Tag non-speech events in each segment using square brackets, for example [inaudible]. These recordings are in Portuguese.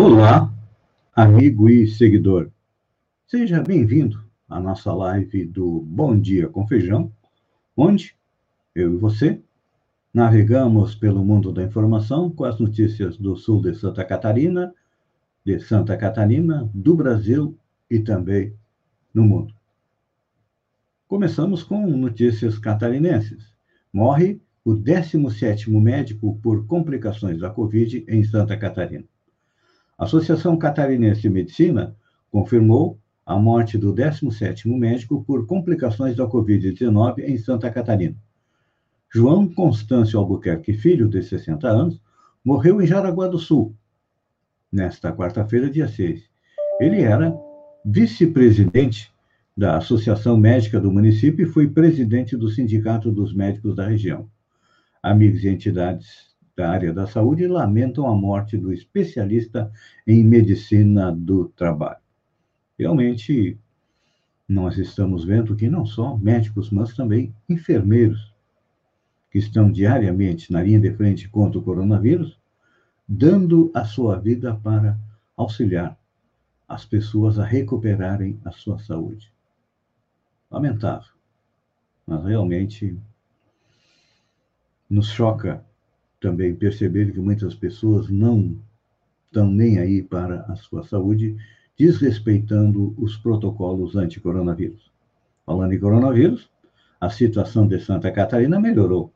Olá, amigo e seguidor. Seja bem-vindo à nossa live do Bom Dia com Feijão, onde eu e você navegamos pelo mundo da informação com as notícias do sul de Santa Catarina, de Santa Catarina, do Brasil e também no mundo. Começamos com notícias catarinenses. Morre o 17º médico por complicações da Covid em Santa Catarina. A Associação Catarinense de Medicina confirmou a morte do 17º médico por complicações da Covid-19 em Santa Catarina. João Constâncio Albuquerque Filho, de 60 anos, morreu em Jaraguá do Sul, nesta quarta-feira, dia 6. Ele era vice-presidente da Associação Médica do município e foi presidente do Sindicato dos Médicos da região. Amigos e entidades da área da saúde lamentam a morte do especialista em medicina do trabalho. Realmente, nós estamos vendo que não só médicos, mas também enfermeiros que estão diariamente na linha de frente contra o coronavírus, dando a sua vida para auxiliar as pessoas a recuperarem a sua saúde. Lamentável, mas realmente nos choca também perceber que muitas pessoas não estão nem aí para a sua saúde, desrespeitando os protocolos anti-coronavírus. Falando em coronavírus, a situação de Santa Catarina melhorou.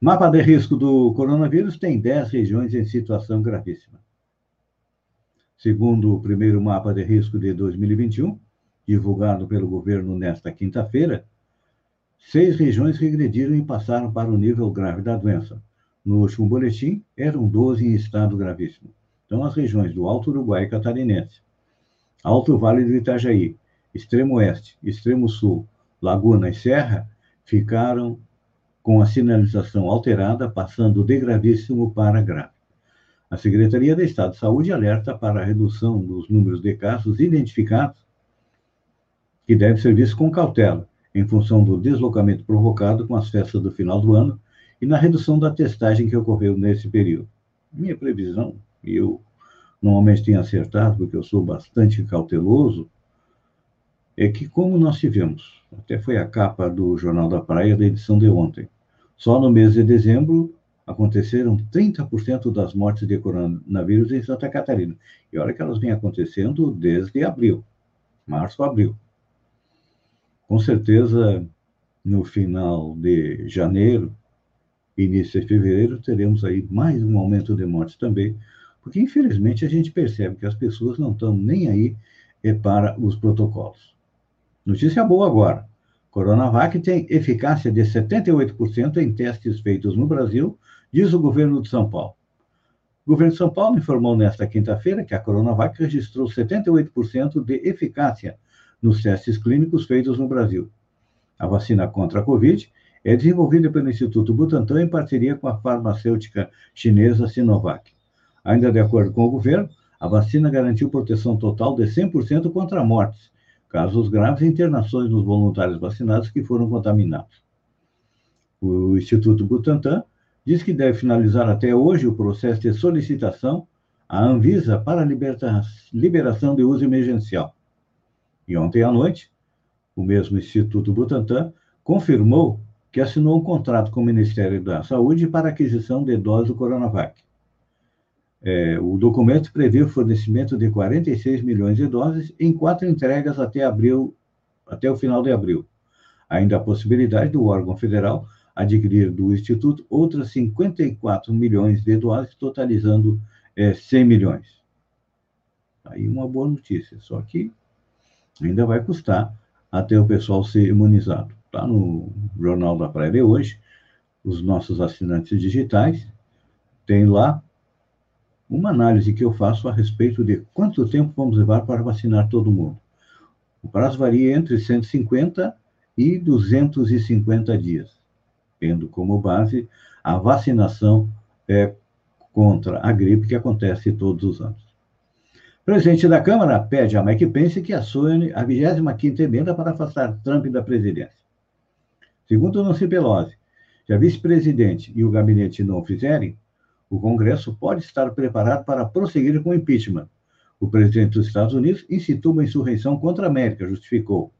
Mapa de risco do coronavírus tem 10 regiões em situação gravíssima. Segundo o primeiro mapa de risco de 2021, divulgado pelo governo nesta quinta-feira, seis regiões regrediram e passaram para o nível grave da doença. No último boletim, eram 12 em estado gravíssimo. Então, as regiões do Alto Uruguai Catarinense, Alto Vale do Itajaí, Extremo Oeste, Extremo Sul, Laguna e Serra ficaram com a sinalização alterada, passando de gravíssimo para grave. A Secretaria de Estado de Saúde alerta para a redução dos números de casos identificados, que deve ser visto com cautela, em função do deslocamento provocado com as festas do final do ano e na redução da testagem que ocorreu nesse período. Minha previsão, e eu normalmente tenho acertado, porque eu sou bastante cauteloso, é que, como nós tivemos, até foi a capa do Jornal da Praia da edição de ontem, só no mês de dezembro aconteceram 30% das mortes de coronavírus em Santa Catarina. E olha que elas vêm acontecendo desde abril, março, abril. Com certeza, no final de janeiro, início de fevereiro, teremos aí mais um aumento de mortes também, porque infelizmente a gente percebe que as pessoas não estão nem aí é, para os protocolos. Notícia boa agora. Coronavac tem eficácia de 78% em testes feitos no Brasil, diz o governo de São Paulo. O governo de São Paulo informou nesta quinta-feira que a Coronavac registrou 78% de eficácia nos testes clínicos feitos no Brasil. A vacina contra a Covid é desenvolvida pelo Instituto Butantan em parceria com a farmacêutica chinesa Sinovac. Ainda de acordo com o governo, a vacina garantiu proteção total de 100% contra mortes casos graves e internações nos voluntários vacinados que foram contaminados. O Instituto Butantan diz que deve finalizar até hoje o processo de solicitação à Anvisa para a liberação de uso emergencial. E ontem à noite, o mesmo Instituto Butantan confirmou que assinou um contrato com o Ministério da Saúde para aquisição de doses do Coronavac. É, o documento prevê o fornecimento de 46 milhões de doses em quatro entregas até abril, até o final de abril. Ainda a possibilidade do órgão federal adquirir do Instituto outras 54 milhões de doses, totalizando é, 100 milhões. Aí uma boa notícia, só que ainda vai custar até o pessoal ser imunizado. Está no Jornal da Praia de hoje, os nossos assinantes digitais têm lá uma análise que eu faço a respeito de quanto tempo vamos levar para vacinar todo mundo. O prazo varia entre 150 e 250 dias, tendo como base a vacinação é, contra a gripe que acontece todos os anos. Presidente da Câmara pede a Mike Pence que acione a 25ª emenda para afastar Trump da presidência. Segundo Nancy Pelosi, se a vice-presidente e o gabinete não o fizerem, o Congresso pode estar preparado para prosseguir com o impeachment. O presidente dos Estados Unidos incitou uma insurreição contra a América, justificou.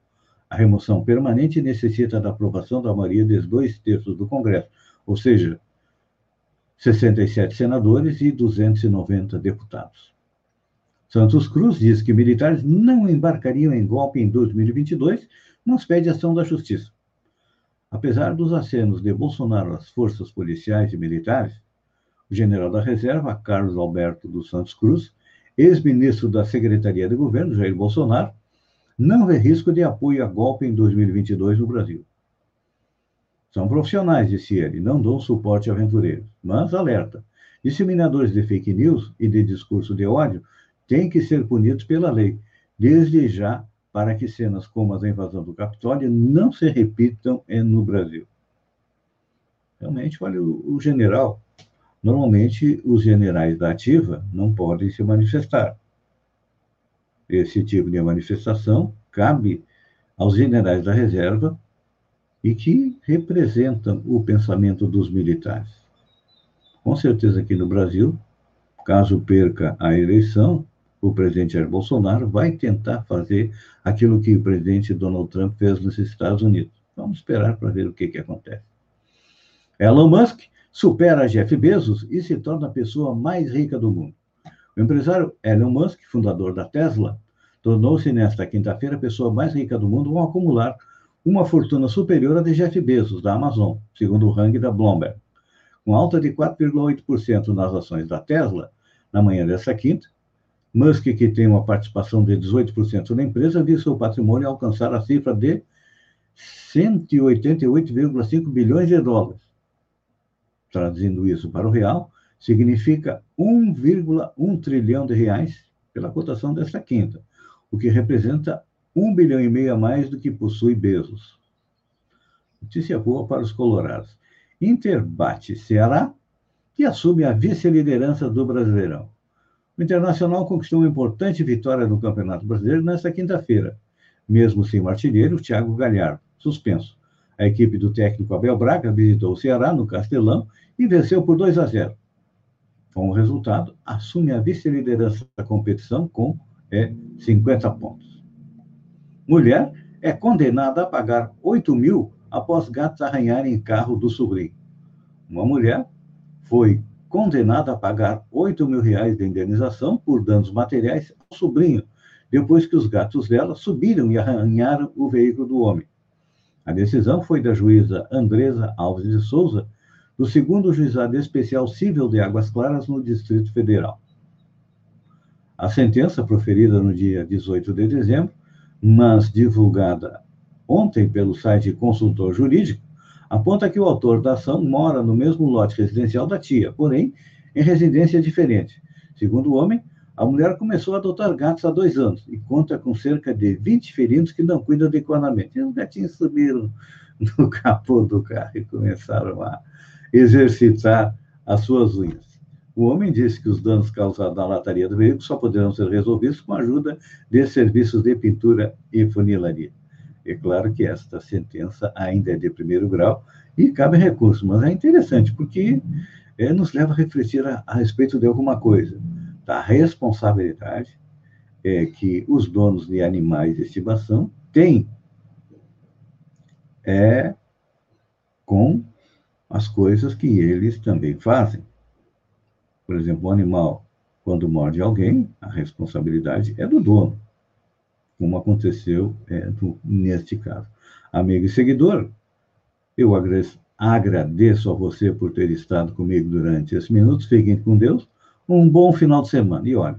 A remoção permanente necessita da aprovação da maioria dos dois terços do Congresso, ou seja, 67 senadores e 290 deputados. Santos Cruz diz que militares não embarcariam em golpe em 2022, mas pede ação da justiça. Apesar dos acenos de Bolsonaro às forças policiais e militares, general da reserva, Carlos Alberto dos Santos Cruz, ex-ministro da Secretaria de Governo, Jair Bolsonaro, não vê risco de apoio a golpe em 2022 no Brasil. São profissionais, disse ele, não dão suporte a aventureiros. Mas, alerta, disseminadores de fake news e de discurso de ódio têm que ser punidos pela lei, desde já para que cenas como a da invasão do Capitólio não se repitam no Brasil. Realmente, olha, o, general, normalmente os generais da ativa não podem se manifestar. Esse tipo de manifestação cabe aos generais da reserva e que representam o pensamento dos militares. Com certeza aqui no Brasil, caso perca a eleição, o presidente Jair Bolsonaro vai tentar fazer aquilo que o presidente Donald Trump fez nos Estados Unidos. Vamos esperar para ver o que, que acontece. Elon Musk supera Jeff Bezos e se torna a pessoa mais rica do mundo. O empresário Elon Musk, fundador da Tesla, tornou-se nesta quinta-feira a pessoa mais rica do mundo ao acumular uma fortuna superior à de Jeff Bezos, da Amazon, segundo o ranking da Bloomberg. Com alta de 4,8% nas ações da Tesla, na manhã desta quinta, Musk, que tem uma participação de 18% na empresa, viu seu patrimônio alcançar a cifra de 188,5 bilhões de dólares. Traduzindo isso para o real, significa 1,1 trilhão de reais pela cotação desta quinta, o que representa 1 bilhão e meio a mais do que possui Bezos. Notícia boa para os colorados. Inter bate Ceará e assume a vice-liderança do Brasileirão. O Internacional conquistou uma importante vitória no Campeonato Brasileiro nesta quinta-feira, mesmo sem o artilheiro Thiago Galhardo, suspenso. A equipe do técnico Abel Braga visitou o Ceará no Castelão e venceu por 2 a 0. Com o resultado, assume a vice-liderança da competição com é, 50 pontos. Mulher é condenada a pagar 8 mil após gatos arranharem carro do sobrinho. Uma mulher foi condenada a pagar 8 mil reais de indenização por danos materiais ao sobrinho, depois que os gatos dela subiram e arranharam o veículo do homem. A decisão foi da juíza Andresa Alves de Souza, do segundo juizado especial civil de Águas Claras, no Distrito Federal. A sentença, proferida no dia 18 de dezembro, mas divulgada ontem pelo site Consultor Jurídico, aponta que o autor da ação mora no mesmo lote residencial da tia, porém em residência diferente. Segundo o homem, a mulher começou a adotar gatos há dois anos e conta com cerca de 20 felinos que não cuidam adequadamente. E os gatinhos subiram [laughs] no capô do carro e começaram a exercitar as suas unhas. O homem disse que os danos causados na lataria do veículo só poderão ser resolvidos com a ajuda de serviços de pintura e funilaria. É claro que esta sentença ainda é de primeiro grau e cabe recurso, mas é interessante porque é, nos leva a refletir a, a respeito de alguma coisa, da responsabilidade é, que os donos de animais de estimação têm é, com as coisas que eles também fazem. Por exemplo, o animal, quando morde alguém, a responsabilidade é do dono como aconteceu é, neste caso. Amigo e seguidor, eu agradeço a você por ter estado comigo durante esses minutos. Fiquem com Deus. Um bom final de semana. E olha,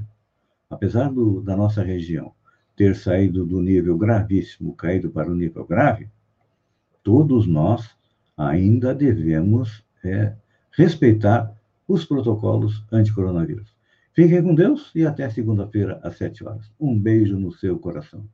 apesar do, da nossa região ter saído do nível gravíssimo, caído para o nível grave, todos nós ainda devemos é, respeitar os protocolos anti-coronavírus. Fiquem com Deus e até segunda-feira, às sete horas. Um beijo no seu coração.